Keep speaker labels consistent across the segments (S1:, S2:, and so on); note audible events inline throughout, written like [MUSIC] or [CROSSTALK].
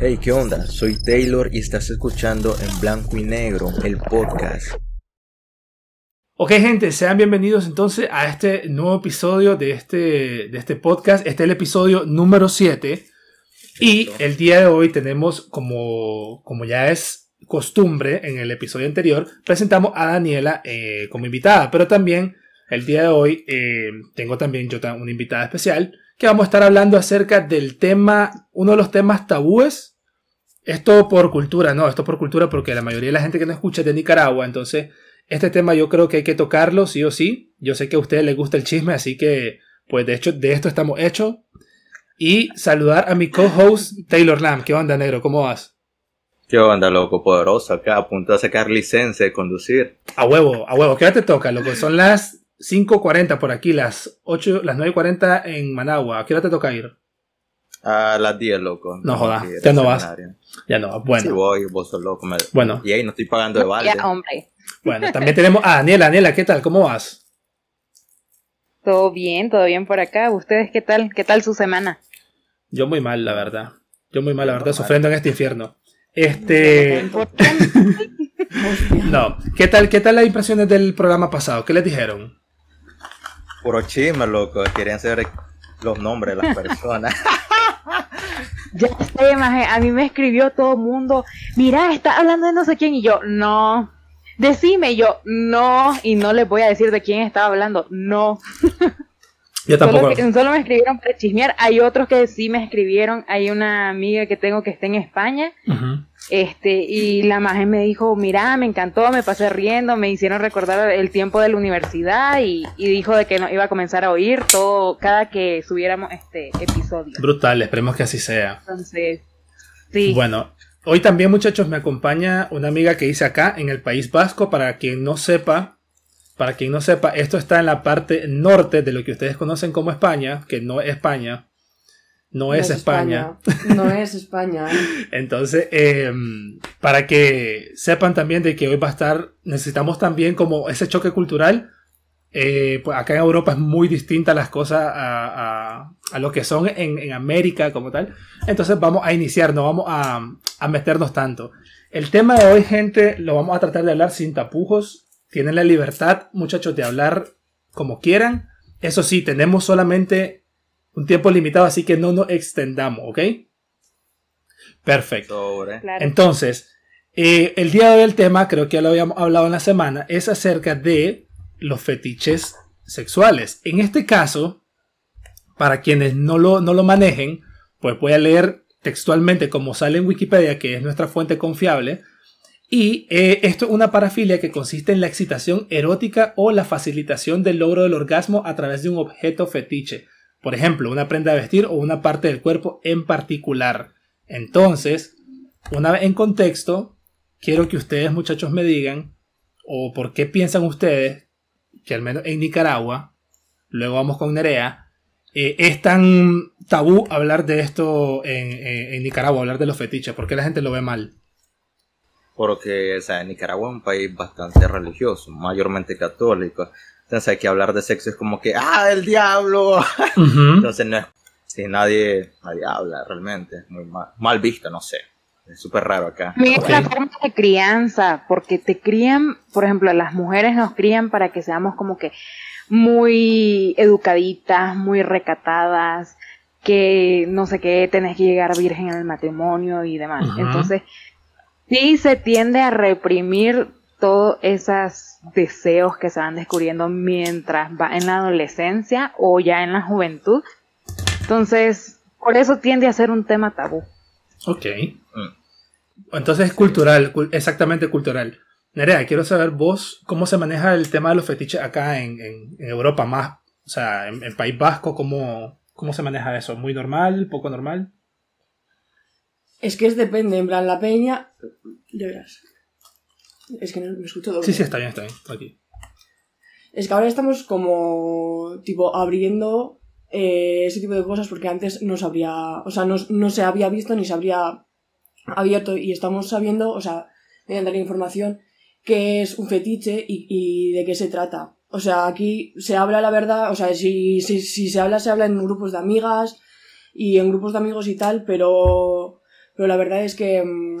S1: Hey, ¿qué onda? Soy Taylor y estás escuchando en blanco y negro el podcast.
S2: Ok, gente, sean bienvenidos entonces a este nuevo episodio de este, de este podcast. Este es el episodio número 7. Y el día de hoy tenemos, como, como ya es costumbre en el episodio anterior, presentamos a Daniela eh, como invitada. Pero también el día de hoy eh, tengo también yo una invitada especial que vamos a estar hablando acerca del tema, uno de los temas tabúes. Esto por cultura, no, esto por cultura porque la mayoría de la gente que nos escucha es de Nicaragua, entonces este tema yo creo que hay que tocarlo sí o sí. Yo sé que a ustedes les gusta el chisme, así que pues de hecho de esto estamos hechos. Y saludar a mi co-host Taylor Lamb. ¿Qué onda, negro? ¿Cómo vas?
S1: ¿Qué onda, loco? Poderoso acá, a punto de sacar licencia de conducir.
S2: A huevo, a huevo. ¿Qué hora te toca, loco? Son las 5.40 por aquí, las 8, las 9.40 en Managua. ¿A qué hora te toca ir?
S1: A las 10, loco.
S2: No, jodas, ya no vas. Ya no, bueno.
S1: Sí voy, vos sos loco.
S2: Bueno.
S1: Y ahí no estoy pagando de balde.
S3: Ya, hombre.
S2: Bueno, también tenemos a Daniela. Daniela, ¿qué tal? ¿Cómo vas?
S3: Todo bien, todo bien por acá. ¿Ustedes qué tal? ¿Qué tal su semana?
S2: Yo muy mal, la verdad. Yo muy mal, la verdad, sufriendo en este infierno. Este. [LAUGHS] no. ¿Qué tal, ¿Qué tal las impresiones del programa pasado? ¿Qué les dijeron?
S1: Puro chisme, loco. Querían saber los nombres de las personas. [LAUGHS]
S3: ya sé, maje. A mí me escribió todo el mundo. Mira, está hablando de no sé quién. Y yo, no. Decime, yo, no. Y no les voy a decir de quién estaba hablando. No. [LAUGHS]
S2: Yo tampoco.
S3: Solo, me escribieron para chismear. Hay otros que sí me escribieron. Hay una amiga que tengo que está en España. Este, y la imagen me dijo, mira, me encantó, me pasé riendo, me hicieron recordar el tiempo de la universidad y, dijo de que no iba a comenzar a oír todo, cada que subiéramos este episodio.
S2: Brutal, esperemos que así sea.
S3: Entonces, sí.
S2: Bueno, hoy también muchachos me acompaña una amiga que hice acá en el País Vasco, para quien no sepa, para quien no sepa, esto está en la parte norte de lo que ustedes conocen como España, que no es España. No, es, España.
S4: No es España. [LAUGHS]
S2: Entonces, em, para que sepan también de que hoy va a estar, necesitamos también como ese choque cultural. Eh, pues acá en Europa es muy distinta las cosas a, lo que son en, América como tal. Entonces vamos a iniciar, no vamos a, a meternos tanto. El tema de hoy, gente, lo vamos a tratar de hablar sin tapujos tienen la libertad, muchachos, de hablar como quieran. Eso sí, tenemos solamente un tiempo limitado, así que no nos extendamos, ¿ok? Perfecto. Entonces, eh, el día de hoy el tema, creo que ya lo habíamos hablado en la semana, es acerca de los fetiches sexuales. En este caso, para quienes no lo, no lo manejen, pues voy a leer textualmente como sale en Wikipedia, que es nuestra fuente confiable. Y eh, esto es una parafilia que consiste en la excitación erótica o la facilitación del logro del orgasmo a través de un objeto fetiche. Por ejemplo, una prenda de vestir o una parte del cuerpo en particular. Entonces, una vez en contexto, quiero que ustedes muchachos me digan, o por qué piensan ustedes, que al menos en Nicaragua, luego vamos con Nerea, eh, es tan tabú hablar de esto en, en Nicaragua, hablar de los fetiches, ¿por qué la gente lo ve mal?
S1: Porque o sea, Nicaragua es un país bastante religioso, mayormente católico. Entonces hay que hablar de sexo es como que, ¡ah, el diablo! [LAUGHS] Entonces no es, si nadie, nadie habla realmente, muy mal, mal visto, no sé. Es súper raro acá.
S3: Mira la forma de crianza, porque te crían, por ejemplo, las mujeres nos crían para que seamos como que muy educaditas, muy recatadas, que no sé qué, tenés que llegar virgen en el matrimonio y demás. Entonces, sí se tiende a reprimir todos esos deseos que se van descubriendo mientras va en la adolescencia o ya en la juventud. Entonces, por eso tiende a ser un tema tabú.
S2: Ok. Entonces es cultural, exactamente cultural. Nerea, quiero saber vos cómo se maneja el tema de los fetiches acá en, Europa más, o sea, en, el País Vasco, ¿cómo, ¿cómo se maneja eso? ¿Muy normal? ¿Poco normal?
S4: Es que es depende, en plan, la peña. De veras. Es que no me escucho doble.
S2: Sí, sí, está bien, está bien. Aquí.
S4: Es que ahora estamos como, tipo, abriendo eh, ese tipo de cosas porque antes no se habría. O sea, no, se había visto ni se habría abierto y estamos sabiendo, o sea, mediante la información, qué es un fetiche y, de qué se trata. O sea, aquí se habla la verdad, o sea, si, si, si se habla, se habla en grupos de amigas y en grupos de amigos y tal, pero pero la verdad es que mm,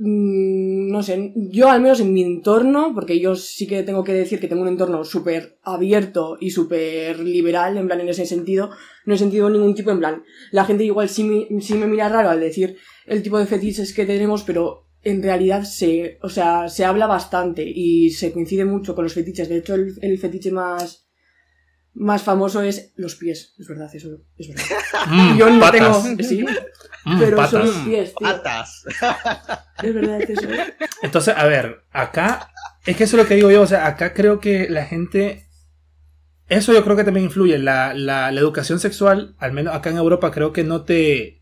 S4: Mm, no sé, yo al menos en mi entorno, porque yo sí que tengo que decir que tengo un entorno súper abierto y súper liberal, en plan, en ese sentido, no he sentido ningún tipo, en plan, la gente igual sí me, sí me mira raro al decir el tipo de fetiches que tenemos, pero en realidad se, o sea, se habla bastante y se coincide mucho con los fetiches. De hecho, el, el fetiche más, más famoso es los pies, es verdad, eso es verdad. [LAUGHS]
S2: Mm,
S4: yo no
S2: patas.
S4: tengo, sí,
S2: Mm,
S4: pero
S2: patas.
S4: son los pies, tío.
S1: Patas. [LAUGHS]
S4: Es verdad, es eso.
S2: Entonces, a ver, acá, es que eso es lo que digo yo, o sea, acá creo que la gente, eso yo creo que también influye, la, la, la educación sexual, al menos acá en Europa, creo que no te,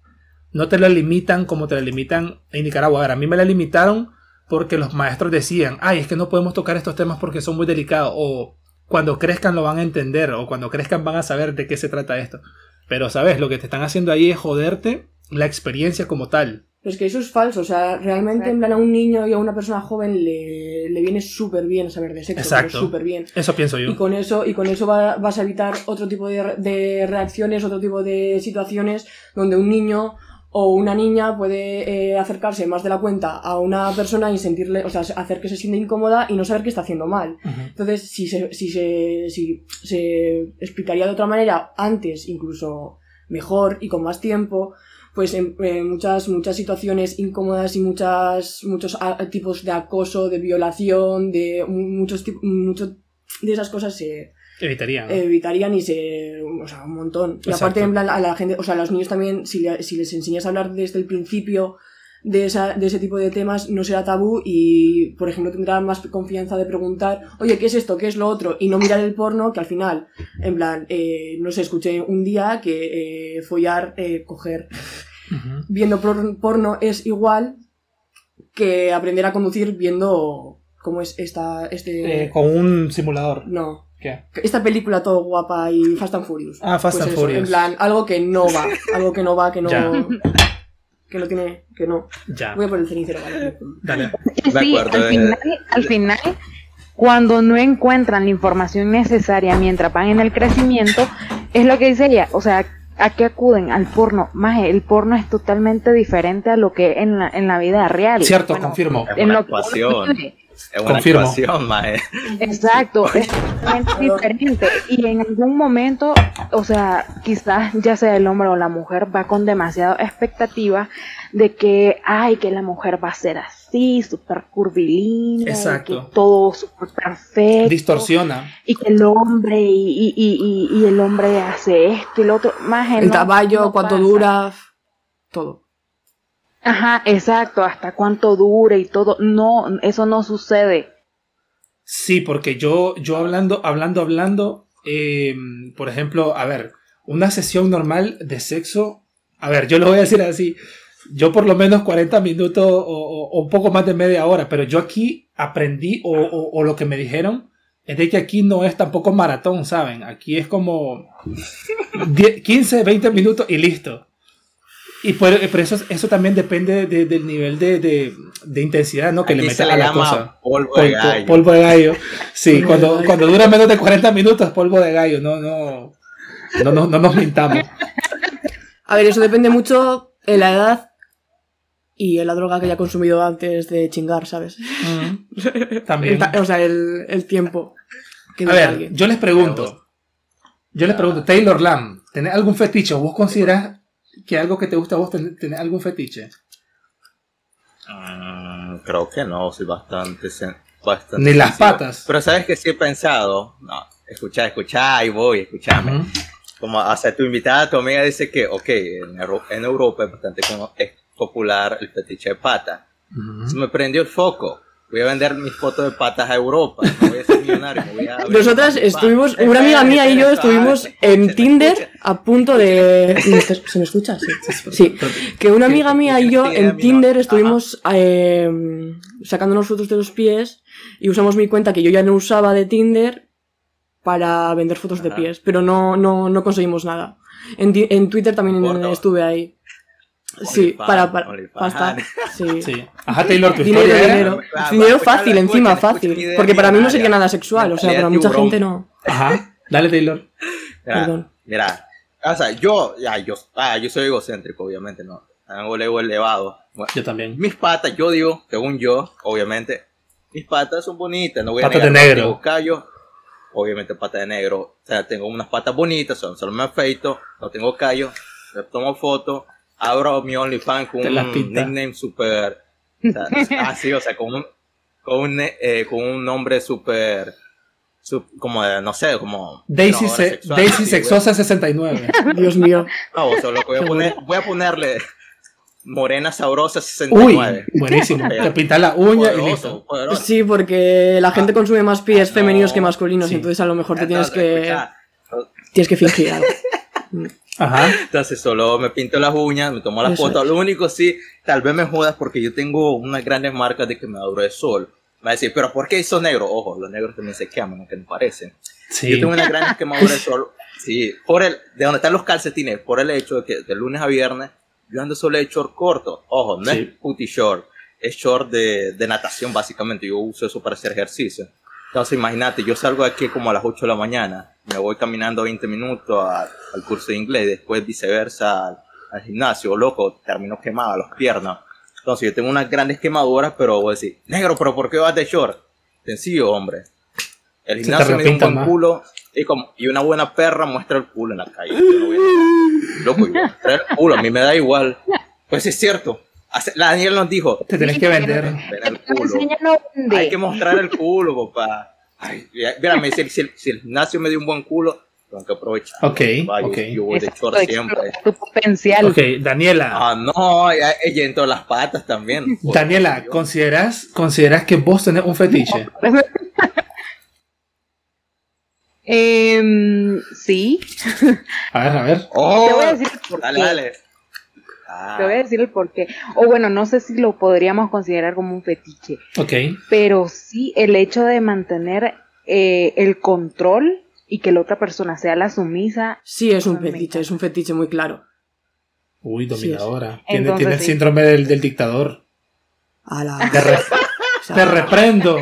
S2: no te la limitan como te la limitan en Nicaragua. A ver, a mí me la limitaron porque los maestros decían, ay, es que no podemos tocar estos temas porque son muy delicados, o cuando crezcan lo van a entender, o cuando crezcan van a saber de qué se trata esto. Pero, ¿sabes? Lo que te están haciendo ahí es joderte la experiencia como tal.
S4: Pero es que eso es falso, o sea, realmente en plan a un niño y a una persona joven le, le viene súper bien saber de sexo,
S2: Exacto.
S4: súper bien.
S2: Eso pienso yo.
S4: Y con eso, y con eso va- vas a evitar otro tipo de, de reacciones, otro tipo de situaciones donde un niño o una niña puede eh, acercarse más de la cuenta a una persona y sentirle, o sea, hacer que se sienta incómoda y no saber que está haciendo mal. Entonces, si se, si se, si se explicaría de otra manera antes, incluso mejor y con más tiempo, pues en, en muchas, muchas situaciones incómodas y muchas, muchos a- tipos de acoso, de violación, de muchos, muchos de esas cosas se
S2: Evitaría. ¿no?
S4: evitarían y se, o sea, un montón. Y aparte, en plan, a la gente, o sea, a los niños también, si, le- si les enseñas a hablar desde el principio de, esa, de ese tipo de temas, no será tabú y, por ejemplo, tendrán más confianza de preguntar, oye, ¿qué es esto? ¿Qué es lo otro? Y no mirar el porno, que al final, en plan, eh, no sé, escuché un día que eh, follar, eh, coger, viendo por- porno es igual que aprender a conducir viendo cómo es esta, este...
S2: Eh, con un simulador.
S4: No,
S2: ¿Qué?
S4: esta película todo guapa y Fast and Furious.
S2: Ah, Fast and
S4: eso,
S2: Furious.
S4: En plan, algo que no va, [LAUGHS] algo que no va, que no.
S2: Ya.
S4: Que no tiene. Que no.
S2: Ya.
S4: Voy a por el cenicero, vale.
S2: Dale.
S3: Sí,
S1: acuerdo,
S3: al
S1: eh.
S3: final, al final, cuando no encuentran la información necesaria mientras van en el crecimiento, es lo que dice ella, o sea, ¿a qué acuden? Al porno. Más el porno es totalmente diferente a lo que en la, en la vida real.
S2: Cierto,
S3: Bueno,
S2: confirmo.
S1: Es
S3: en
S1: una
S3: lo que.
S1: Es una
S2: Confirmo.
S1: actuación.
S3: Exacto, [LAUGHS] es totalmente diferente. Y en algún momento, o sea, quizás ya sea el hombre o la mujer va con demasiada expectativa de que, ay, que la mujer va a ser así, súper curvilínea,
S2: Exacto.
S3: que todo súper perfecto.
S2: Distorsiona.
S3: Y que el hombre, y, y, y, y- y el hombre hace esto y lo otro. Más
S4: El caballo, cuánto dura. Todo.
S3: Ajá, exacto, hasta cuánto dura y todo. No, eso no sucede.
S2: Sí, porque yo, yo hablando, hablando, hablando, eh, por ejemplo, a ver, una sesión normal de sexo, a ver, yo lo voy a decir así, yo por lo menos 40 minutos o, un poco más de media hora, pero yo aquí aprendí o, o- o lo que me dijeron es de que aquí no es tampoco maratón, ¿saben? Aquí es como 10, 15, 20 minutos y listo. Y por, pero eso, eso también depende de- del nivel de, de- de intensidad ¿no? que le
S1: Aquí
S2: metas a la
S1: llama
S2: cosa.
S1: polvo
S2: Pol-
S1: de gallo.
S2: polvo de gallo. Sí, cuando, cuando dura menos de 40 minutos, polvo de gallo. No, no, no, no, no nos mintamos.
S4: A ver, eso depende mucho de la edad y de la droga que haya consumido antes de chingar, ¿sabes?
S2: Mm, [LAUGHS] También.
S4: O sea, el, el tiempo que
S2: A ver,
S4: alguien.
S2: yo les pregunto. Yo les pregunto, Taylor Lamb, ¿tenés algún fetiche? ¿O ¿Vos considerás que algo que te gusta a vos ten- tenés algún fetiche?
S1: Mm, creo que no, soy bastante. bastante
S2: Ni las patas.
S1: Pero sabes que sí he pensado. No, escucha, escucha, ahí voy, escúchame.
S2: Ujú.
S1: Como, sea, tu invitada, tu amiga dice que, ok, en, Euro- en Europa es bastante como- es popular el fetiche de pata. Se me prendió el foco. Voy a vender mis fotos de patas a Europa. Me voy a ser millonario. voy a
S4: Nosotras estuvimos, una amiga mía y yo estuvimos en Tinder a punto de... ¿Se me escucha? [LAUGHS] Sí. Sí. Que una amiga mía y yo en. Tinder estuvimos eh, sacándonos fotos de los pies y usamos mi cuenta que yo ya no usaba de Tinder para vender fotos de pies, pero no, no, no conseguimos nada. En, en Twitter también estuve ahí. Sí, para, para, estar. Sí. [LAUGHS]
S2: Sí. Ajá, Taylor, tu
S4: Dinero,
S2: historia era-
S4: dinero. Dinero
S1: bueno,
S4: fácil, encima, fácil. Porque para mí no sería nada sexual, o sea, para mucha gente no. [LAUGHS]
S2: Ajá. Dale, Taylor.
S1: Mira,
S4: Perdón.
S1: mira, o sea, yo, ya, yo, ah, yo soy egocéntrico, obviamente, no. tengo el ego elevado.
S2: yo también.
S1: Mis patas, yo digo, según yo, obviamente, mis patas son bonitas, no voy
S2: a
S1: patas
S2: de negro.
S1: callo, obviamente patas de negro. O sea, tengo unas patas bonitas, solo, solo me afeito, no tengo callo, le tomo foto, abro mi OnlyFans con un nickname super... así, [LAUGHS] o sea, con un, con un, eh, con un nombre súper como no sé, como
S2: Daisy, Daisy Sexosa 69. [LAUGHS]
S4: Dios mío.
S1: No, solo voy a, poner, voy a ponerle Morena Sabrosa 69.
S2: Uy, buenísimo. [LAUGHS] Te pinta la uña y listo.
S4: Sí, porque la gente ah. consume más pies femeninos que masculinos, entonces a lo mejor te tienes que tienes que fingir algo.
S1: Ajá. [LAUGHS] Entonces solo me pinto las uñas, me tomo la foto. Lo único sí, tal vez me jodas porque yo tengo unas grandes marcas de quemadura de sol. Me va a decir, pero ¿por qué hizo negro? Ojo, los negros también se queman, aunque no parecen. Sí. Yo tengo una gran quemadura [LAUGHS] de sol. Sí, por el, de donde están los calcetines, por el hecho de que de lunes a viernes yo ando solo de short corto. Ojo, no es putty short, es short de, de, natación básicamente. Yo uso eso para hacer ejercicio. Entonces imagínate, yo salgo de aquí como a las 8 de la mañana, me voy caminando 20 minutos al curso de inglés, después viceversa al, al gimnasio, loco, termino quemado las piernas. Entonces yo tengo unas grandes quemaduras, pero voy a decir, negro, pero ¿por qué vas de short? Sencillo, hombre. El gimnasio me dio un buen culo y, como, y una buena perra muestra el culo en la calle. Loco, yo el culo, a mí me da igual. Pues es cierto. La Daniel nos dijo,
S2: te tenés que vender.
S1: Hay que mostrar el culo, papá. Ay, mírame, si, si, si el gimnasio me dio un buen culo, tengo que aprovechar.
S2: Ok, ok.
S1: Yo voy de short siempre.
S3: Tu potencial.
S2: Ok, Daniela.
S1: Ah, no, ella, entró las patas también.
S2: Daniela, ¿consideras, ¿consideras que vos tenés un fetiche? [LAUGHS]
S3: eh, sí.
S2: A ver, a ver.
S1: Oh, Te voy a decir por dale, qué. dale.
S3: Te voy a decir el por qué. O bueno, no sé si lo podríamos considerar como un fetiche.
S2: Ok.
S3: Pero sí el hecho de mantener eh, el control y que la otra persona sea la sumisa.
S4: Sí, es un fetiche, es un fetiche muy claro.
S2: Uy, dominadora. tiene, tiene el síndrome del, del dictador. [LAUGHS] Te, reprendo.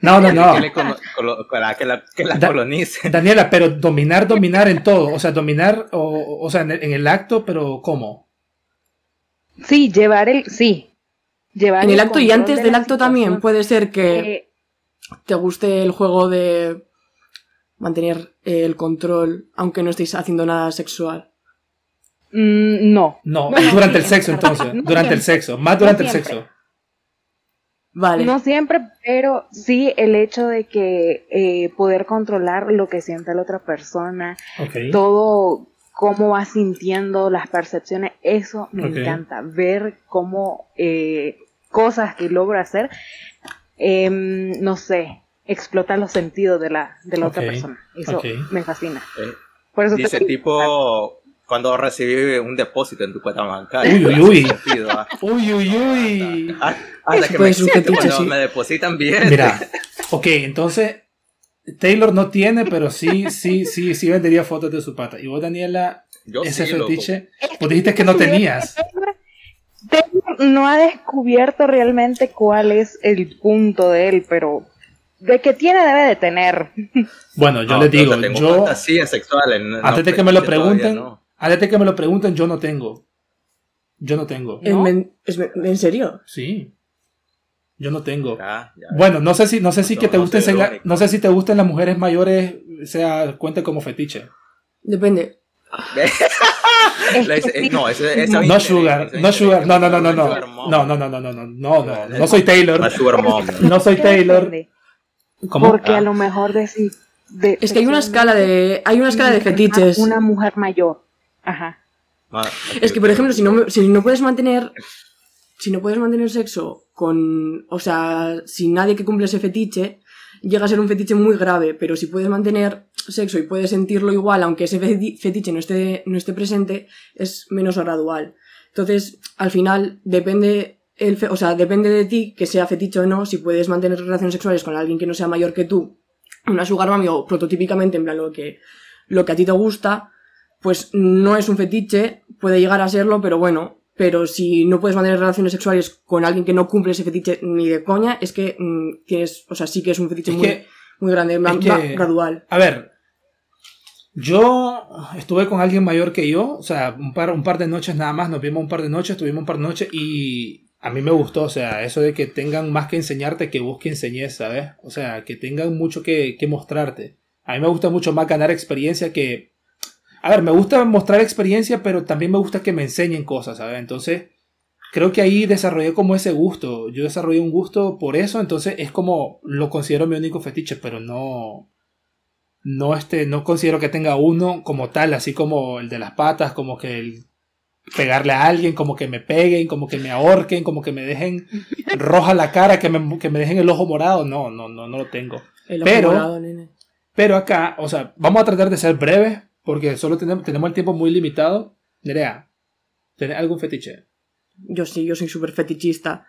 S2: No, no, no.
S1: Que, la, que la colonice. [LAUGHS]
S2: Daniela, pero dominar, dominar en todo. O sea, dominar, o, o sea, en el, en el, acto, pero ¿cómo?
S3: Sí, llevar el. Sí.
S4: Llevar en el, acto y antes del acto también puede ser que te guste el juego de mantener eh, el control aunque no estéis haciendo nada sexual?
S3: No.
S2: No, durante el sexo entonces. durante el sexo. Más durante el sexo.
S3: Vale. No siempre, pero sí el hecho de que eh, poder controlar lo que siente la otra persona, todo cómo va sintiendo las percepciones, eso me encanta. Ver cómo eh, cosas que logro hacer, em, no sé, explota los sentidos de la, de la otra persona. Eso me fascina. Eh,
S1: Por eso dice tipo cuando recibí un depósito en tu cuenta bancaria.
S2: Uy, uy, uy. ¿ah? Uy, uy, uy.
S1: Hasta, que me, cuando me depositan bien.
S2: Mira, [LAUGHS] ok, entonces Taylor no tiene, pero sí, sí, sí, sí vendería fotos de su pata. Y vos, Daniela, ese fetiche, vos dijiste que no tenías.
S3: Taylor no ha descubierto realmente cuál es el punto de él, pero de que tiene debe de tener.
S2: Bueno, yo le digo, yo
S1: sexual
S2: antes de que me lo pregunten, antes de que me lo pregunten, yo no tengo. Yo no tengo.
S4: ¿En, serio?
S2: Sí. Yo no tengo. Bueno, no sé si no sé si que te gusten no sé si te gusten las mujeres mayores, sea cuente como fetiche.
S4: Depende. [LAUGHS]
S2: no, no sugar, no sugar, no, no, no, no, no, no, no, no, no, no, no, no, no, no soy Taylor, no soy Taylor,
S3: porque a lo mejor decir.
S4: De, es que hay una escala de. Hay una escala de fetiches.
S3: Una mujer mayor. Ajá.
S4: Ah, es que, por ejemplo, si no, si no puedes mantener. Si no puedes mantener sexo con. O sea, sin nadie que cumple ese fetiche, llega a ser un fetiche muy grave. Pero si puedes mantener sexo y puedes sentirlo igual, aunque ese fetiche no esté, no esté presente, es menos gradual. Entonces, al final, depende o sea, depende de ti que sea fetiche o no, si puedes mantener relaciones sexuales con alguien que no sea mayor que tú, una sugar mami o prototípicamente en plan lo que, lo que a ti te gusta, pues no es un fetiche, puede llegar a serlo, pero bueno, pero si no puedes mantener relaciones sexuales con alguien que no cumple ese fetiche ni de coña, es que mm, tienes, o sea, sí que es un fetiche muy, muy grande, gradual.
S2: A ver, Yo estuve con alguien mayor que yo, o sea, un par, un par de noches nada más, nos vimos un par de noches, tuvimos un par de noches y a mí me gustó, o sea, eso de que tengan más que enseñarte que busque enseñar, ¿sabes? O sea, que tengan mucho que, que mostrarte. A mí me gusta mucho más ganar experiencia que... A ver, me gusta mostrar experiencia, pero también me gusta que me enseñen cosas, ¿sabes? Entonces, creo que ahí desarrollé como ese gusto. Yo desarrollé un gusto por eso, entonces es como lo considero mi único fetiche, pero no no este no considero que tenga uno como tal, así como el de las patas, como que el pegarle a alguien, como que me peguen, como que me ahorquen, como que me dejen [LAUGHS] roja la cara, que me, que me dejen el ojo morado. No, no, no, no lo tengo. pero, pero acá, o sea, vamos a tratar de ser breves, porque solo tenemos, tenemos el tiempo muy limitado. Nerea, ¿tenés algún fetiche?
S4: Yo sí, yo soy súper fetichista.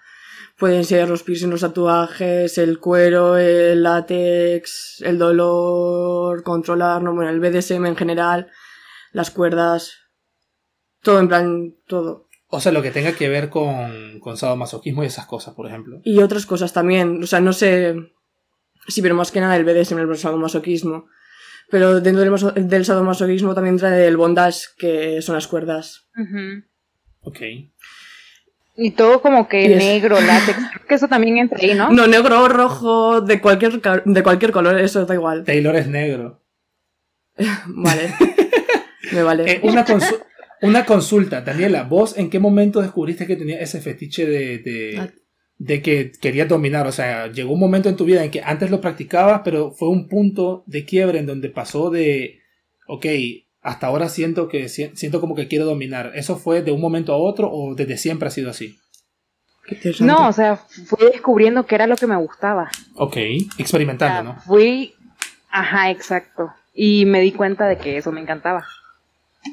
S4: Pueden ser los piercings, los tatuajes, el cuero, el látex, el dolor, controlar, no, bueno, el BDSM en general, las cuerdas, todo en plan, todo.
S2: O sea, lo que tenga que ver con, con sadomasoquismo y esas cosas, por ejemplo.
S4: Y otras cosas también, o sea, no sé, sí, pero más que nada el BDSM, el sadomasoquismo. Pero dentro del, del sadomasoquismo también trae el bondage, que son las cuerdas.
S2: Ok.
S3: Y todo como que negro, [LAUGHS] látex. Creo que eso también entra ahí, ¿no?
S4: No, negro, rojo, de cualquier, de cualquier color, eso da igual.
S2: Taylor es negro. [LAUGHS]
S4: vale. Me vale.
S2: Eh, una, una, consulta, Daniela. ¿Vos en qué momento descubriste que tenías ese fetiche de, de, ah. De, que querías dominar? O sea, llegó un momento en tu vida en que antes lo practicabas, pero fue un punto de quiebre en donde pasó de, ok, hasta ahora siento que siento como que quiero dominar. ¿Eso fue de un momento a otro o desde siempre ha sido así?
S3: No, o sea, fui descubriendo que era lo que me gustaba.
S2: Ok, experimentando, ¿no?
S3: Fui, ajá, exacto. Y me di cuenta de que eso me encantaba.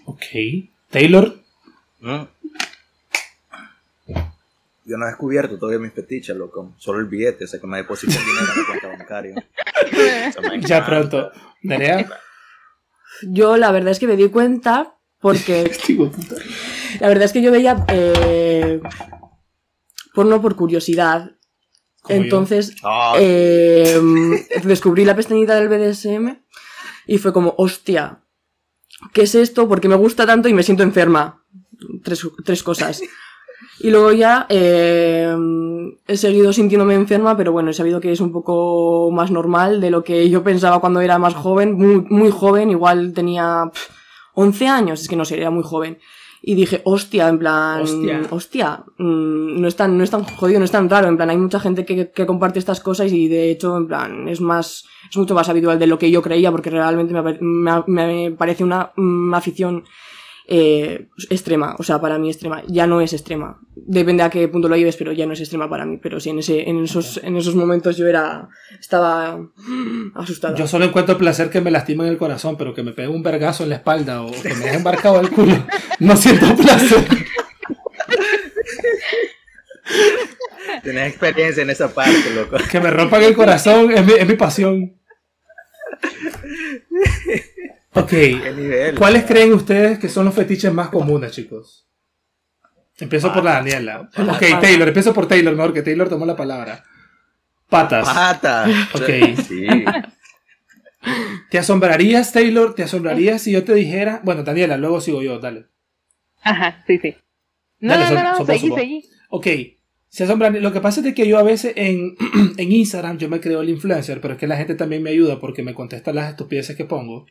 S2: Ok. Taylor.
S1: Yo no he descubierto todavía mis fetiches, loco. Solo el billete, o sea que me depositan dinero en la cuenta bancaria. [LAUGHS]
S2: ya pronto. Nerea.
S4: Yo la verdad es que me di cuenta porque... [LAUGHS] la verdad es que yo veía eh, porno por curiosidad. Entonces ah. eh, descubrí la pestañita del BDSM y fue como, hostia, ¿qué es esto? Porque me gusta tanto y me siento enferma. Tres, tres cosas. Y luego ya eh, he seguido sintiéndome enferma, pero bueno, he sabido que es un poco más normal de lo que yo pensaba cuando era más joven, muy, muy joven, igual tenía 11 años, es que no sé, era muy joven. Y dije, hostia, en plan, hostia, mm, no, es tan, no es tan jodido, no es tan raro, en plan, hay mucha gente que, que, comparte estas cosas y de hecho, en plan, es más, es mucho más habitual de lo que yo creía, porque realmente me, me, me parece una, una afición eh, extrema, o sea, para mí extrema, ya no es extrema. Depende a qué punto lo lleves, pero ya no es extrema para mí. Pero sí, en, ese, en, esos, en esos momentos yo era, estaba asustada.
S2: Yo solo encuentro placer que me lastimen el corazón, pero que me pegue un vergazo en la espalda o que me deje embarcado el culo, no siento placer.
S1: Tienes experiencia en esa parte, loco.
S2: Que me rompan el corazón es mi, es mi pasión. Ok. [LAUGHS] ¿Cuáles creen ustedes que son los fetiches más comunes, chicos? Empiezo por la Daniela. Ok, Taylor, empiezo por Taylor, mejor que Taylor tomó la palabra. Patas.
S1: Patas.
S2: Ok. Sí. [LAUGHS] ¿Te asombrarías, Taylor? ¿Te asombrarías si yo te dijera? Bueno, Daniela, luego sigo yo, dale.
S3: Ajá, sí, sí. No, no, no, no, seguí, seguí.
S2: Ok. Se asombran. Lo que pasa es que yo a veces en, [CLEARS THROAT] en Instagram yo me creo el influencer, pero es que la gente también me ayuda porque me contesta las estupideces que pongo.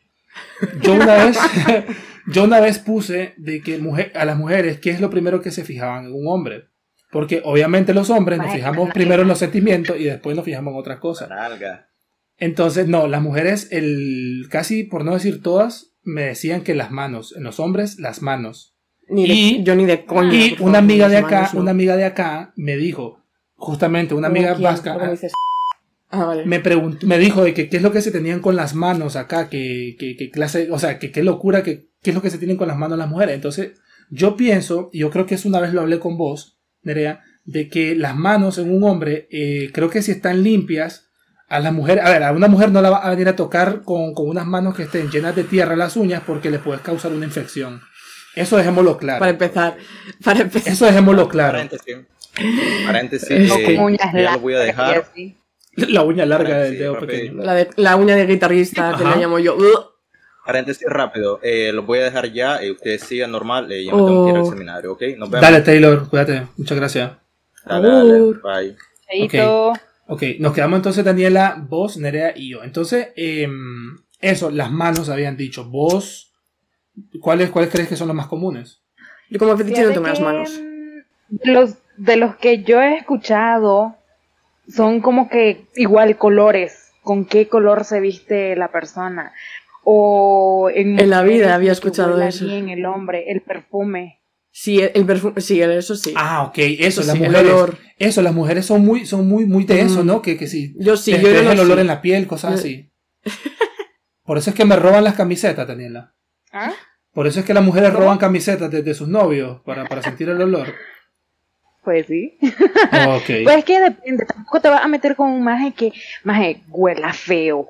S2: Yo una vez, [LAUGHS] yo una vez puse de que a las mujeres, ¿qué es lo primero que se fijaban en un hombre? Porque obviamente los hombres nos fijamos primero en los sentimientos y después nos fijamos en otras cosas. Entonces, no, las mujeres, el, casi por no decir todas, me decían que las manos, en los hombres, las manos.
S4: y, yo ni de coño.
S2: Y una amiga de acá, una amiga de acá me dijo, justamente, una amiga vasca. Ah, me preguntó, me dijo de que qué es lo que se tenían con las manos acá, que, que, clase, o sea, que qué locura, que qué es lo que se tienen con las manos las mujeres. Entonces, yo pienso, y yo creo que es una vez lo hablé con vos, Nerea, de que las manos en un hombre, eh, creo que si están limpias, a la mujer, a ver, a una mujer no la va a venir a tocar con, con unas manos que estén llenas de tierra las uñas porque le puedes causar una infección. Eso dejémoslo claro.
S4: Para empezar, para empezar.
S2: Eso dejémoslo claro.
S1: Paréntesis. Paréntesis. [LAUGHS] Eh, ya lo voy a dejar. [LAUGHS]
S2: La uña larga del dedo pequeño.
S4: La, uña de guitarrista, que la llamo yo.
S1: Paréntesis rápido, eh, los voy a dejar ya, y ustedes sigan normal, eh, ya me tengo que ir al
S4: Oh.
S1: seminario, ¿ok? Nos vemos.
S2: Dale, Taylor, cuídate. Muchas gracias.
S1: Dale, bye.
S3: Chaito.
S2: Ok, nos quedamos entonces Daniela, vos, Nerea y yo. Entonces, em, eso, las manos habían dicho. Vos, ¿cuáles, ¿cuáles crees que son los más comunes?
S4: Yo como fetiche no
S3: Fíjate
S4: tengo las manos.
S3: de los, de los que yo he escuchado, son como que igual colores. ¿Con qué color se viste la persona? O en,
S4: En la vida había escuchado eso.
S3: bien el hombre, el perfume.
S4: Sí, el perfume, sí, eso sí.
S2: Ah, ok, eso,
S4: Eso
S2: las
S4: sí, el
S2: mujeres.
S4: olor.
S2: Eso, las mujeres son muy, son muy, muy de eso,
S4: Mm.
S2: ¿no? Que, que si
S4: Yo sí,
S2: te-
S4: yo
S2: el olor
S4: sí.
S2: en la piel, cosas así. [LAUGHS] Por eso es que me roban las camisetas, Daniela.
S3: ¿Ah?
S2: Por eso es que las mujeres
S3: ¿Cómo?
S2: roban camisetas de, de sus novios para, para sentir el olor.
S3: Pues sí.
S2: Ok. [LAUGHS]
S3: Pues es que depende, tampoco te vas a meter con un maje que, maje, huela feo.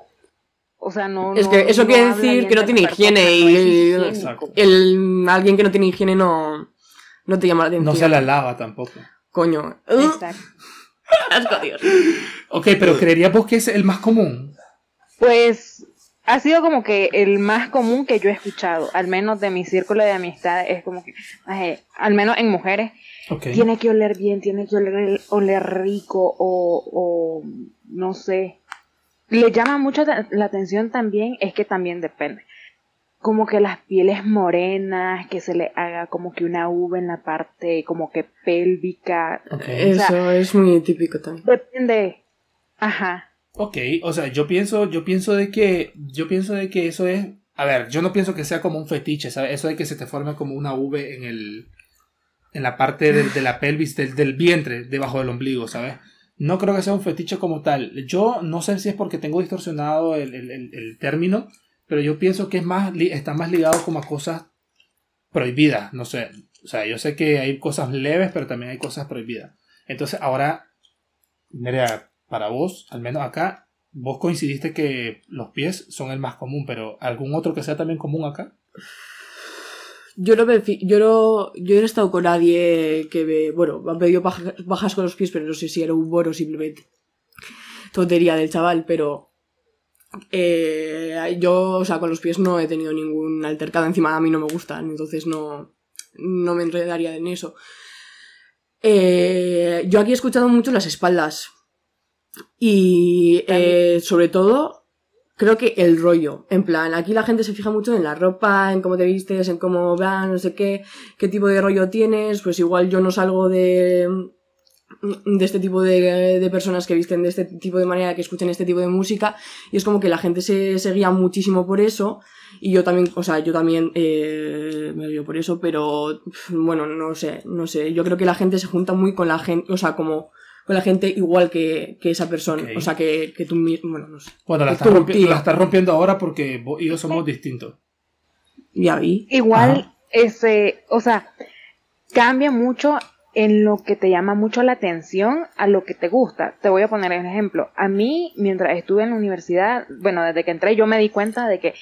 S3: O sea, no.
S4: Es
S3: no-
S4: que eso
S3: no
S4: quiere decir que no tiene higiene y-.
S2: Exacto.
S4: El, alguien que no tiene higiene no, no te llama la atención.
S2: No se la lava tampoco.
S4: Coño.
S3: Exacto. [LAUGHS]
S4: Asco, Dios.
S2: Ok, pero ¿creerías vos que es el más común?
S3: Pues ha sido como que el más común que yo he escuchado, al menos de mi círculo de amistades, es como que, maje, al menos en mujeres, Tiene que oler bien, tiene que oler, oler rico o, o no sé. Le llama mucho la atención también, es que también depende. Como que las pieles morenas, que se le haga como que una V en la parte como que pélvica.
S2: Ok.
S4: Eso es muy típico también.
S3: Depende. Ajá.
S2: Ok, o sea, yo pienso, yo pienso de que, yo pienso de que eso es, a ver, yo no pienso que sea como un fetiche, ¿sabes? Eso de que se te forme como una V en el, en la parte de, de la pelvis, del, del vientre, debajo del ombligo, ¿sabes? No creo que sea un fetiche como tal. Yo no sé si es porque tengo distorsionado el, el- el- término, pero yo pienso que es más, está más ligado como a cosas prohibidas, no sé. O sea, yo sé que hay cosas leves, pero también hay cosas prohibidas. Entonces, ahora, Nerea, para vos, al menos acá, vos coincidiste que los pies son el más común, pero ¿algún otro que sea también común acá?
S4: Yo no, me yo no, yo no he estado con nadie que me, bueno, me han pedido bajas, bajas con los pies, pero no sé si era un bono simplemente. Tontería del chaval, pero eh, yo, o sea, con los pies no he tenido ningún altercado. Encima a mí no me gustan, entonces no, no me enredaría en eso. Eh, yo aquí he escuchado mucho las espaldas. Y eh, sobre todo, creo que el rollo. En plan, aquí la gente se fija mucho en la ropa, en cómo te vistes, en cómo van, no sé qué, qué tipo de rollo tienes. Pues igual yo no salgo de, de este tipo de, de personas que visten de este tipo de manera, que escuchen este tipo de música. Y es como que la gente se, se guía muchísimo por eso. Y yo también, o sea, yo también eh, me guío por eso, pero bueno, no sé, no sé. Yo creo que la gente se junta muy con la gente, o sea, como con la gente igual que, que esa persona. O sea, que, que tú mismo, bueno, no sé.
S2: Bueno, la
S4: Es
S2: estás,
S4: tu
S2: rompi-
S4: tío.
S2: la estás rompiendo ahora porque vos y yo somos distintos.
S4: Ya vi.
S3: Igual,
S2: Ajá.
S3: ese, o sea, cambia mucho en lo que te llama mucho la atención a lo que te gusta. Te voy a poner un ejemplo. A mí, mientras estuve en la universidad, bueno, desde que entré, yo me di cuenta de que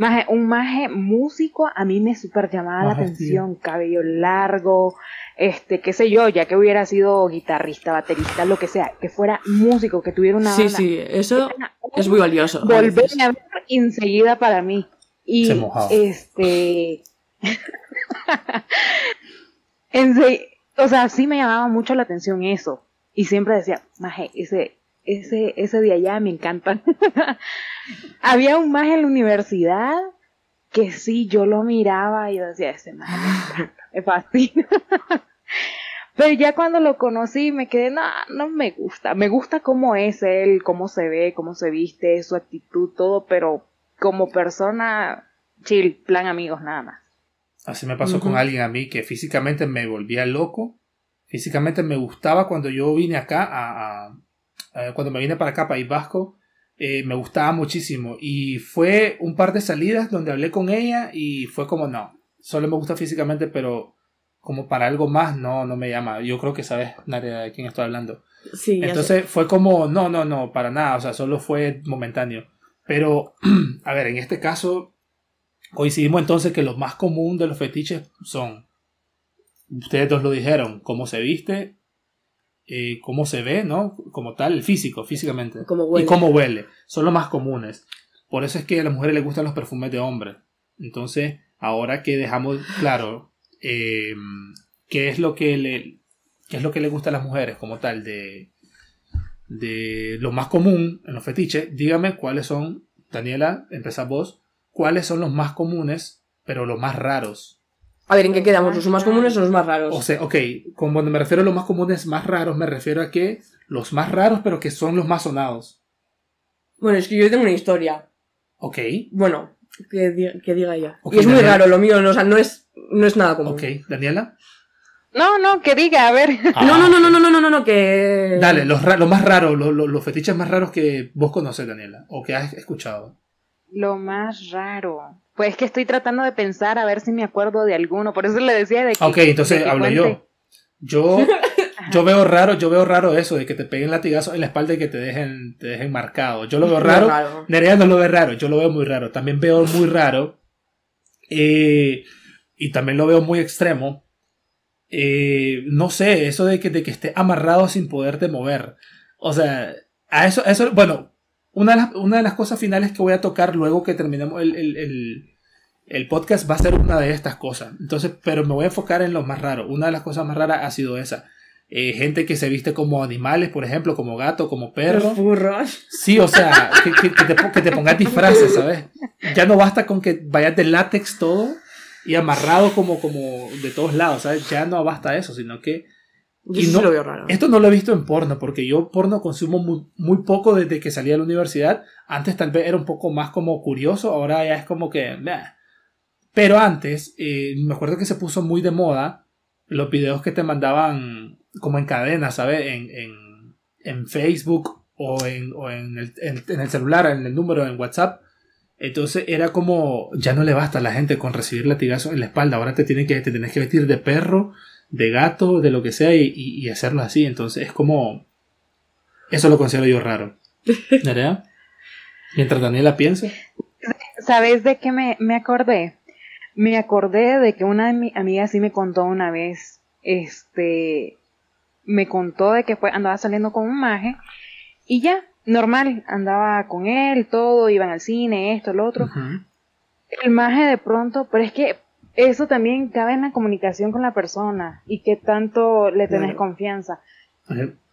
S3: maje, un maje músico a mí me super llamaba la atención. Cabello largo, este, qué sé yo, ya que hubiera sido guitarrista, baterista, lo que sea, que fuera músico, que tuviera una
S4: Sí,
S3: banda.
S4: sí, eso es muy valioso.
S3: volver a ver enseguida para mí. Y
S2: Se mojaba.
S3: este. [LAUGHS] ense- o sea, sí me llamaba mucho la atención eso. Y siempre decía, maje, ese, ese, ese de allá me encanta. [LAUGHS] Había un maje en la universidad que sí, yo lo miraba y yo decía, ese maje me encanta, me fascina. [LAUGHS] Pero ya cuando lo conocí me quedé, no, no me gusta. Me gusta cómo es él, cómo se ve, cómo se viste, su actitud, todo, pero como persona, chill, plan amigos, nada más.
S2: Así me pasó con alguien a mí que físicamente me volvía loco. Físicamente me gustaba cuando yo vine acá a, a- a- cuando me vine para acá, País Vasco, eh, me gustaba muchísimo. Y fue un par de salidas donde hablé con ella y fue como, no, solo me gusta físicamente, pero como para algo más, no, no me llama. Yo creo que sabes, Nadia, de quién estoy hablando.
S4: Sí.
S2: Entonces fue como, no, no, no, para nada, o sea, solo fue momentáneo. Pero, [CLEARS THROAT] a ver, en este caso, coincidimos entonces que lo más común de los fetiches son, ustedes dos lo dijeron, cómo se viste, eh, cómo se ve, ¿no? Como tal, el físico, físicamente.
S4: Cómo huele.
S2: Y cómo huele, son los más comunes. Por eso es que a las mujeres les gustan los perfumes de hombre. Entonces, ahora que dejamos claro eh, qué es lo que le qué es lo que le gusta a las mujeres como tal de, de lo más común en los fetiches, dígame cuáles son, Daniela, empezás vos, cuáles son los más comunes, pero los más raros.
S4: A ver, ¿en qué quedamos? ¿Los más comunes o los más raros?
S2: O sea, ok, cuando me refiero a los más comunes, más raros, me refiero a que los más raros, pero que son los más sonados.
S4: Bueno, es que yo tengo una historia.
S2: Ok.
S4: Bueno, que, diga ella. y es muy raro lo mío, no, o sea, no es, no es nada común.
S2: Ok, Daniela.
S3: No, no, que diga, a ver.
S4: Ah. No, no, no, no, no, no, no, no, que.
S2: Dale, los, lo más raros, los fetiches más raros que vos conoces, Daniela, o que has escuchado.
S3: Lo más raro. Pues que estoy tratando de pensar a ver si me acuerdo de alguno. Por eso le decía de que.
S2: Ok, entonces hablo yo. Yo, [LAUGHS] yo veo raro, yo veo raro eso de que te peguen latigazos en la espalda y que te dejen, te dejen marcado. Yo lo veo [LAUGHS] raro. raro. Nerea no lo ve raro, yo lo veo muy raro. También veo muy raro. Eh, y también lo veo muy extremo eh, no sé, eso de que, de que esté amarrado sin poderte mover. O sea, a eso, eso bueno, una de, las, una de las cosas finales que voy a tocar luego que terminemos el, el, el, podcast va a ser una de estas cosas. Entonces, pero me voy a enfocar en lo más raro. Una de las cosas más raras ha sido esa. Eh, gente que se viste como animales, por ejemplo, como gato, como perro.
S4: Los
S2: Sí, o sea, que, que, te, que, te, pongas disfraces, ¿sabes? Ya no basta con que vayas de látex todo y amarrado como, como de todos lados, ¿sabes? Ya no basta eso, sino que...
S4: y no, lo veo raro.
S2: Esto no lo he visto en porno, porque yo porno consumo muy, muy, poco desde que salí a la universidad. Antes tal vez era un poco más como curioso, ahora ya es como que... Pero antes, eh, me acuerdo que se puso muy de moda los videos que te mandaban como en cadena, ¿sabes? En, en, en Facebook o, en, o en, el, en, el, celular, en el número, en WhatsApp, entonces era como, ya no le basta a la gente con recibir latigazos en la espalda, ahora te, tiene que, te tienes que vestir de perro, de gato, de lo que sea y, hacerlo así. Entonces es como, eso lo considero yo raro. [LAUGHS] ¿Nerea? Mientras Daniela piensa.
S3: ¿Sabes de qué me, me acordé? Me acordé de que una de mis amigas sí me contó una vez, este, me contó de que fue, andaba saliendo con un maje y ya, normal, andaba con él, todo, iban al cine, esto, lo otro. El maje de pronto, pero es que eso también cabe en la comunicación con la persona y que tanto le tenés confianza.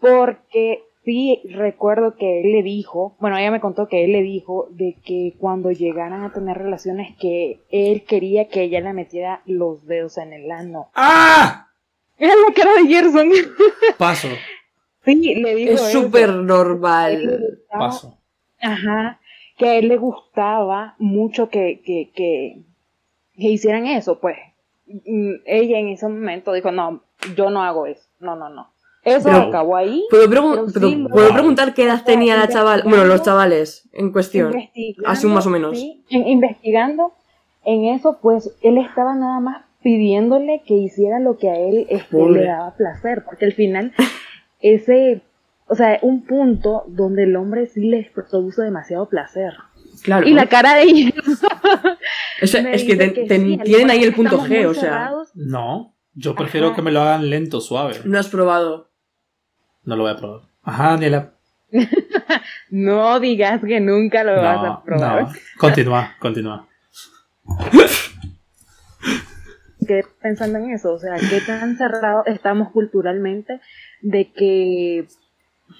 S3: Porque sí recuerdo que él le dijo, bueno, ella me contó que él le dijo de que cuando llegaran a tener relaciones que él quería que ella le metiera los dedos en el ano.
S2: ¡Ah!
S3: Era la cara de Gerson. [LAUGHS]
S2: Paso.
S3: Sí, le dijo
S4: Es súper normal.
S2: Paso.
S3: Ajá. Que a él le gustaba mucho que, que, que, hicieran eso, pues. Mm, ella en ese momento dijo, no, yo no hago eso. No, no, no. Eso acabó ahí.
S4: ¿Puedo, preguntar qué edad tenía la chaval? Bueno, los chavales en cuestión. Así más o menos.
S3: investigando en eso, pues él estaba nada más pidiéndole que hiciera lo que a él este, le daba placer, porque al final ese, o sea, un punto donde el hombre sí le produce demasiado placer.
S4: Claro.
S3: Y la cara de ella. [LAUGHS]
S4: es, que, tienen ahí el punto G, o sea.
S2: No, yo prefiero que me lo hagan lento, suave.
S4: No has probado.
S2: No lo voy a probar. Ajá, Daniela. [LAUGHS]
S3: no digas que nunca lo vas a probar. No.
S2: Continúa, continúa.
S3: Quedé pensando en eso, o sea, qué tan cerrados estamos culturalmente de que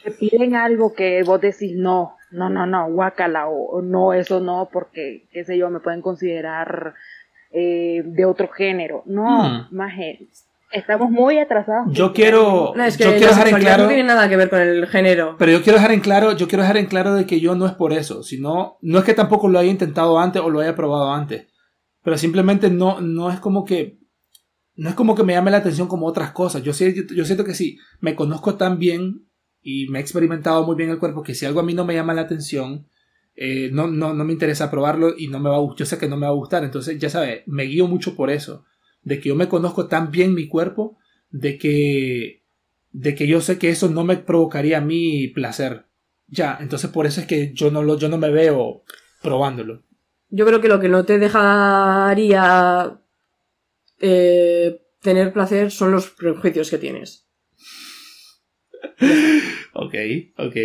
S3: te piden algo que vos decís no, no, no, no, guácala o, no, eso no, porque, qué sé yo, me pueden considerar eh, de otro género. No, hmm. más Estamos muy atrasados.
S2: Yo quiero,
S4: no, yo quiero dejar en claro. No tiene nada que ver con el género.
S2: Pero yo quiero dejar en claro, yo quiero dejar en claro de que yo no es por eso, sino, no es que tampoco lo haya intentado antes o lo haya probado antes, pero simplemente no, no es como que no es como que me llame la atención como otras cosas. Yo, yo siento que sí, me conozco tan bien y me he experimentado muy bien el cuerpo que si algo a mí no me llama la atención, eh, no, no, no, me interesa probarlo y no me va a, yo sé que no me va a gustar. Entonces, ya sabes, me guío mucho por eso. De que yo me conozco tan bien mi cuerpo, de que, de que yo sé que eso no me provocaría a mí placer. Ya, entonces por eso es que yo no, lo, yo no me veo probándolo.
S4: Yo creo que lo que no te dejaría eh, tener placer son los prejuicios que tienes. [LAUGHS]
S2: Ok, ok.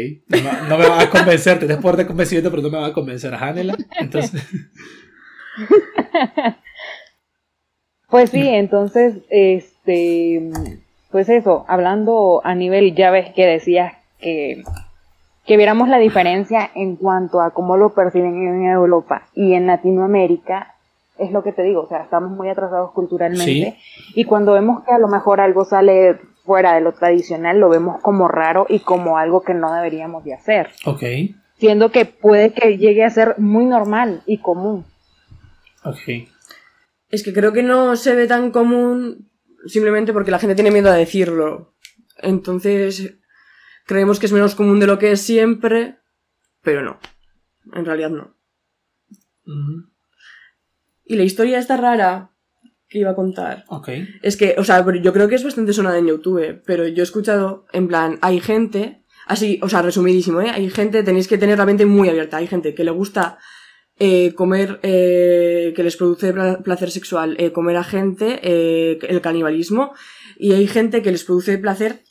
S2: No, me va a convencer, te poder de convencimiento, pero no me va a convencer. Hanela, entonces. [LAUGHS]
S3: Pues sí, entonces, este, pues eso, hablando a nivel, ya ves que decías que, que viéramos la diferencia en cuanto a cómo lo perciben en Europa y en Latinoamérica, es lo que te digo, o sea, estamos muy atrasados culturalmente y cuando vemos que a lo mejor algo sale fuera de lo tradicional, lo vemos como raro y como algo que no deberíamos de hacer.
S2: Ok.
S3: Siendo que puede que llegue a ser muy normal y común.
S2: Ok.
S4: Es que creo que no se ve tan común simplemente porque la gente tiene miedo a decirlo. Entonces, creemos que es menos común de lo que es siempre, pero no. En realidad no. Y la historia está rara que iba a contar.
S2: Ok.
S4: Es que, o sea, yo creo que es bastante sonada en YouTube, pero yo he escuchado, en plan, hay gente, así, o sea, resumidísimo, ¿eh? Hay gente, tenéis que tener la mente muy abierta, hay gente que le gusta eh, comer, eh, que les produce placer sexual, eh, comer a gente, el canibalismo, y hay gente que les produce placer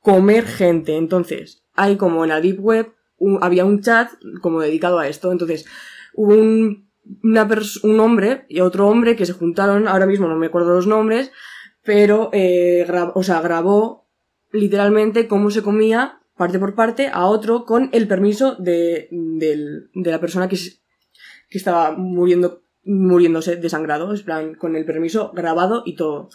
S4: comer gente. Entonces, hay como en la Deep Web, había un chat como dedicado a esto, entonces, hubo un un hombre y otro hombre que se juntaron, ahora mismo no me acuerdo los nombres, pero o sea, grabó literalmente cómo se comía parte por parte a otro con el permiso de, de, de la persona que, que estaba muriendo, muriéndose desangrado, en plan, con el permiso grabado y todo.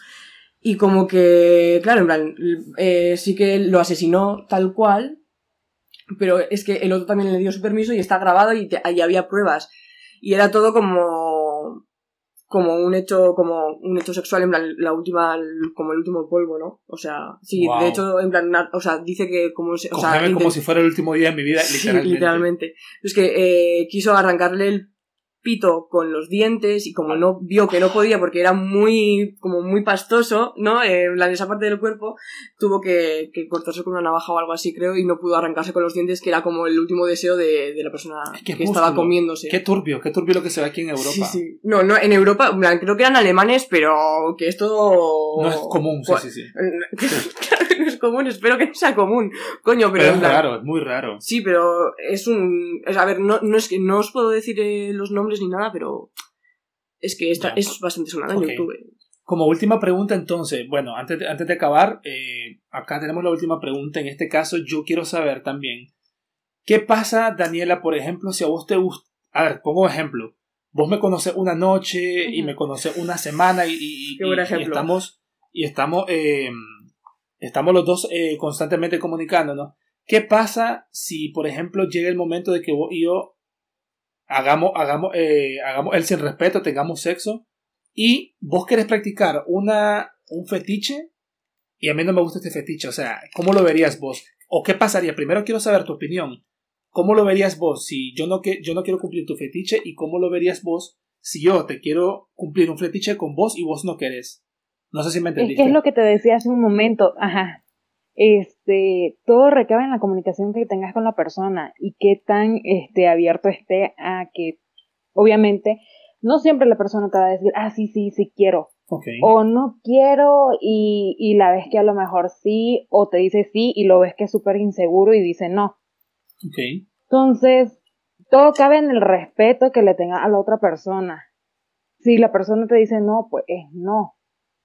S4: Y como que, claro, en plan, eh, sí que lo asesinó tal cual, pero es que el otro también le dio su permiso y está grabado y, ahí había pruebas y era todo como como un hecho como un hecho sexual en plan la última como el último polvo no o sea sí de hecho en plan o sea dice que como o
S2: sea, como si fuera el último día de mi vida [LAUGHS] literalmente,
S4: sí, literalmente. es que eh, quiso arrancarle el pito con los dientes y como no vio que no podía porque era muy como muy pastoso, ¿no? En esa parte del cuerpo tuvo que, cortarse con una navaja o algo así, creo, y no pudo arrancarse con los dientes, que era como el último deseo de, la persona que estaba comiéndose.
S2: Qué turbio, qué turbio lo que se ve aquí en Europa.
S4: Sí, sí. No, no, en Europa, creo que eran alemanes, pero que esto...
S2: No es común, sí, sí, sí. [LAUGHS]
S4: común, espero que no sea común. Coño, pero...
S2: es raro, es muy raro.
S4: Sí, pero es un... a ver, no, no es que no os puedo decir eh, los nombres ni nada, pero es que esta es bastante sonada en YouTube.
S2: Como última pregunta, entonces, bueno, antes de, antes de acabar, eh, acá tenemos la última pregunta. En este caso, yo quiero saber también, ¿qué pasa, Daniela, por ejemplo, si a vos te gusta... A ver, pongo ejemplo. Vos me conoces una noche y me conoces una semana y, y, estamos, y estamos, eh, estamos los dos eh, constantemente comunicándonos. ¿Qué pasa si, por ejemplo, llega el momento de que vos y yo hagamos, hagamos, eh, hagamos el sin respeto, tengamos sexo, y vos querés practicar una, un fetiche, y a mí no me gusta este fetiche, o sea, ¿cómo lo verías vos? ¿O qué pasaría? Primero quiero saber tu opinión. ¿Cómo lo verías vos si yo no, que, yo no quiero cumplir tu fetiche? ¿Y cómo lo verías vos si yo te quiero cumplir un fetiche con vos y vos no querés? No sé si me entendiste.
S3: Es que es lo que te decía hace un momento. Ajá este, todo recabe en la comunicación que tengas con la persona y qué tan este, abierto esté a que, obviamente, no siempre la persona te va a decir, ah, sí, sí, sí quiero. O no quiero y, y la ves que a lo mejor sí, o te dice sí y lo ves que es súper inseguro y dice no. Entonces, todo cabe en el respeto que le tenga a la otra persona. Si la persona te dice no, pues es no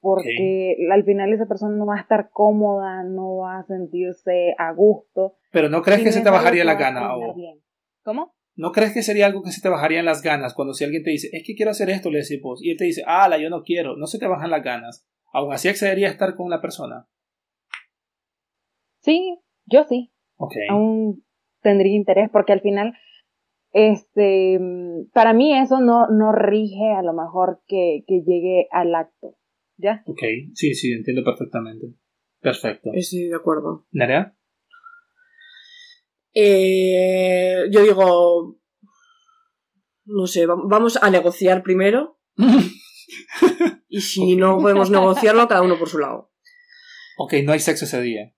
S3: porque al final esa persona no va a estar cómoda, no va a sentirse a gusto.
S2: Pero ¿no crees que se te bajaría la gana? O...
S3: ¿Cómo?
S2: ¿No crees que sería algo que se te bajaría en las ganas cuando si alguien te dice, es que quiero hacer esto, le decís vos, y él te dice, ah, la yo no quiero, no se te bajan las ganas? ¿Aún así accedería a estar con la persona?
S3: Sí, yo sí.
S2: Okay.
S3: Aún tendría interés porque al final, este, para mí eso no, no rige a lo mejor que, que llegue al acto. ¿Ya?
S2: Ok, sí, sí, entiendo perfectamente. Perfecto.
S4: Sí, de acuerdo.
S2: ¿Nerea?
S4: Eh, yo digo, no sé, vamos a negociar primero. [LAUGHS] y si no podemos negociarlo, cada uno por su lado.
S2: Ok, no hay sexo ese día.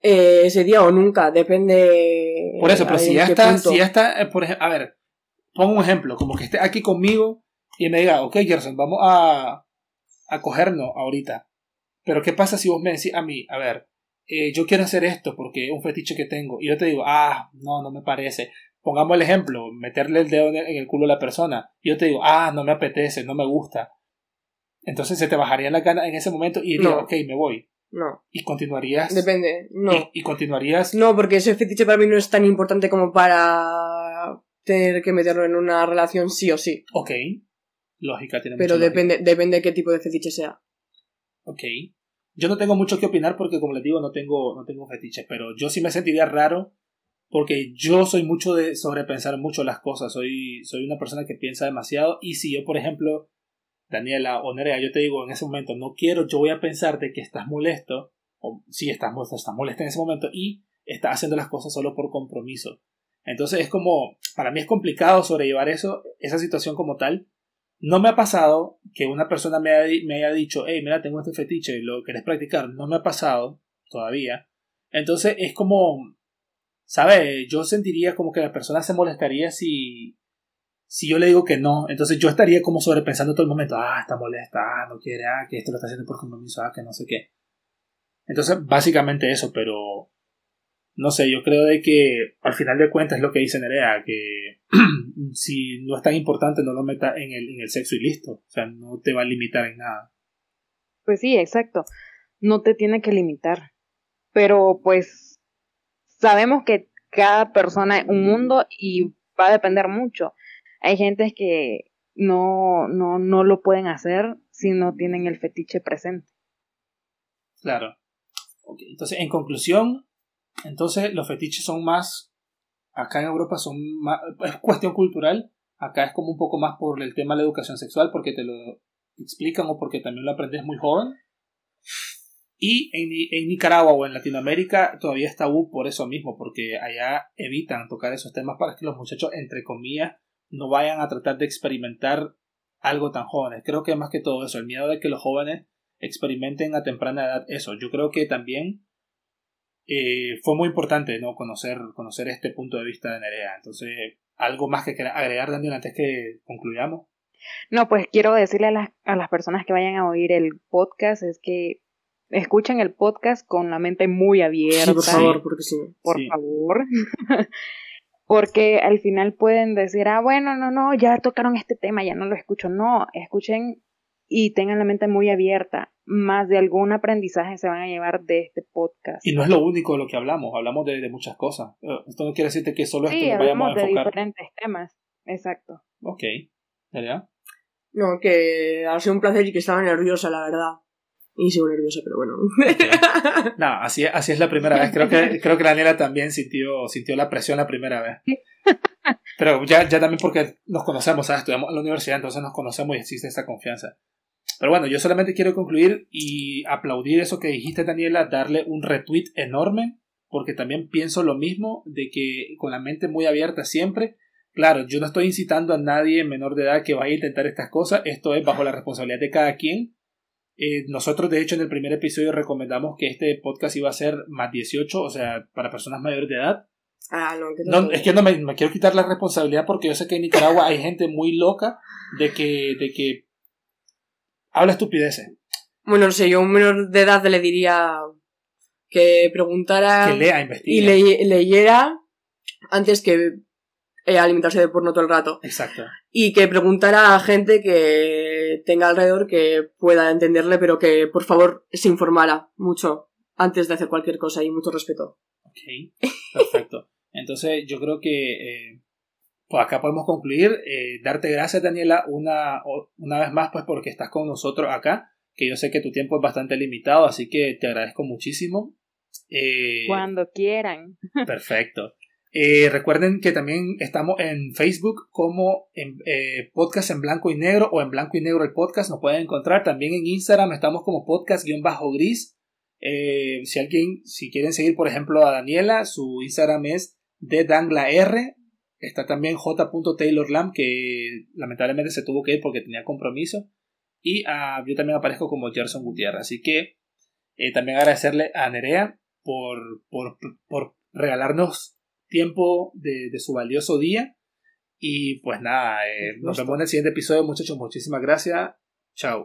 S4: Eh, ese día o nunca, depende.
S2: Por eso, pero si ya, está, si ya está, por ejemplo, a ver, pongo un ejemplo, como que esté aquí conmigo y me diga, ok, Gerson, vamos a, a cogernos ahorita. Pero ¿qué pasa si vos me decís a mí, a ver, eh, yo quiero hacer esto porque es un fetiche que tengo. Y yo te digo, ah, no, no me parece. Pongamos el ejemplo, meterle el dedo en el culo a la persona. Y yo te digo, ah, no me apetece, no me gusta. Entonces se te bajaría la gana en ese momento y diría, ok, me voy.
S4: No.
S2: Y continuarías.
S4: Depende, no.
S2: Y, continuarías.
S4: No, porque ese fetiche para mí no es tan importante como para tener que meterlo en una relación sí o sí.
S2: Ok. Lógica, tiene
S4: Pero depende, depende de qué tipo de fetiche sea.
S2: Ok. Yo no tengo mucho que opinar porque, como les digo, no tengo, no tengo fetiches, pero yo sí me sentiría raro porque yo soy mucho de sobrepensar mucho las cosas. Soy, soy una persona que piensa demasiado y si yo, por ejemplo, Daniela o Nerea, yo te digo en ese momento, no quiero, yo voy a pensarte que estás molesto, o si estás, estás molesta en ese momento y estás haciendo las cosas solo por compromiso. Entonces es como, para mí es complicado sobrellevar eso, esa situación como tal. No me ha pasado que una persona me haya, me haya dicho, hey, mira, tengo este fetiche, lo querés practicar. No me ha pasado todavía. Entonces es como, ¿sabes? Yo sentiría como que la persona se molestaría si, si yo le digo que no, entonces yo estaría como sobrepensando todo el momento, ah, está molesta, ah, no quiere, ah, que esto lo está haciendo por compromiso, ah, que no sé qué. Entonces, básicamente eso, pero no sé, yo creo de que al final de cuentas es lo que dice Nerea, que [CLEARS THROAT] si no es tan importante no lo meta en el, en el sexo y listo, o sea, no te va a limitar en nada.
S3: Pues sí, exacto, no te tiene que limitar, pero pues sabemos que cada persona es un mundo y va a depender mucho hay gente que no, no, no lo pueden hacer si no tienen el fetiche presente.
S2: Claro. Entonces, en conclusión, entonces los fetiches son más, acá en Europa son más, es cuestión cultural, acá es como un poco más por el tema de la educación sexual, porque te lo explican o porque también lo aprendes muy joven. Y en, en, Nicaragua o en Latinoamérica todavía está tabú por eso mismo, porque allá evitan tocar esos temas para que los muchachos, entre comillas, no vayan a tratar de experimentar algo tan jóvenes. Creo que más que todo eso, el miedo de que los jóvenes experimenten a temprana edad eso. Yo creo que también eh, fue muy importante ¿no? conocer, conocer este punto de vista de Nerea. Entonces, ¿algo más que agregar, Daniel, antes que concluyamos?
S3: No, pues quiero decirle a las, a las personas que vayan a oír el podcast es que escuchen el podcast con la mente muy abierta.
S4: por favor, porque sí.
S3: Por favor. [LAUGHS] porque al final pueden decir, ah, bueno, no, no, ya tocaron este tema, ya no lo escucho. No, escuchen y tengan la mente muy abierta. Más de algún aprendizaje se van a llevar de este podcast.
S2: Y no es lo único de lo que hablamos, hablamos de, muchas cosas. Eh, esto no quiere decirte que solo esto
S3: nos vayamos a enfocar. de diferentes temas, exacto.
S2: Ok, ¿verdad?
S4: No, que ha sido un placer y que estaba nerviosa, la verdad. Y sigo nerviosa, pero bueno.
S2: no, así, así es la primera vez. Creo que, creo que Daniela también sintió, sintió la presión la primera vez. Pero ya, ya también porque nos conocemos, ¿sabes? Estudiamos en la universidad, entonces nos conocemos y existe esa confianza. Pero bueno, yo solamente quiero concluir y aplaudir eso que dijiste, Daniela, darle un retweet enorme, porque también pienso lo mismo, de que con la mente muy abierta siempre. Claro, yo no estoy incitando a nadie menor de edad que vaya a intentar estas cosas, esto es bajo la responsabilidad de cada quien, eh, nosotros, de hecho, en el primer episodio recomendamos que este podcast iba a ser más 18, o sea, para personas mayores de edad.
S4: Ah,
S2: no, es que no me, quiero quitar la responsabilidad porque yo sé que en Nicaragua hay gente muy loca de que, de que habla estupideces.
S4: Bueno, no sé, yo a un menor de edad le diría que preguntara
S2: que lea,
S4: y leyera antes que eh, alimentarse de porno todo el rato.
S2: Exacto.
S4: Y que preguntara a gente que tenga alrededor que pueda entenderle, pero que por favor se informara mucho antes de hacer cualquier cosa y mucho respeto.
S2: Ok, perfecto. Entonces yo creo que eh, pues acá podemos concluir. Eh, darte gracias Daniela una, una vez más pues porque estás con nosotros acá, que yo sé que tu tiempo es bastante limitado, así que te agradezco muchísimo.
S3: Cuando quieran. [LAUGHS]
S2: Perfecto. Eh, recuerden que también estamos en Facebook como en, eh, Podcast en Blanco y Negro o en Blanco y Negro el podcast. Nos pueden encontrar también en Instagram. Estamos como podcast-gris. Eh, si alguien, si quieren seguir, por ejemplo, a Daniela, su Instagram es de Dangla R. Está también j.taylorlam, que lamentablemente se tuvo que ir porque tenía compromiso. Y ah, yo también aparezco como Gerson Gutiérrez. Así que también agradecerle a Nerea por, por, por regalarnos tiempo de, de su valioso día. Y pues nada, eh, nos vemos en el siguiente episodio, muchachos. Muchísimas gracias. Chao.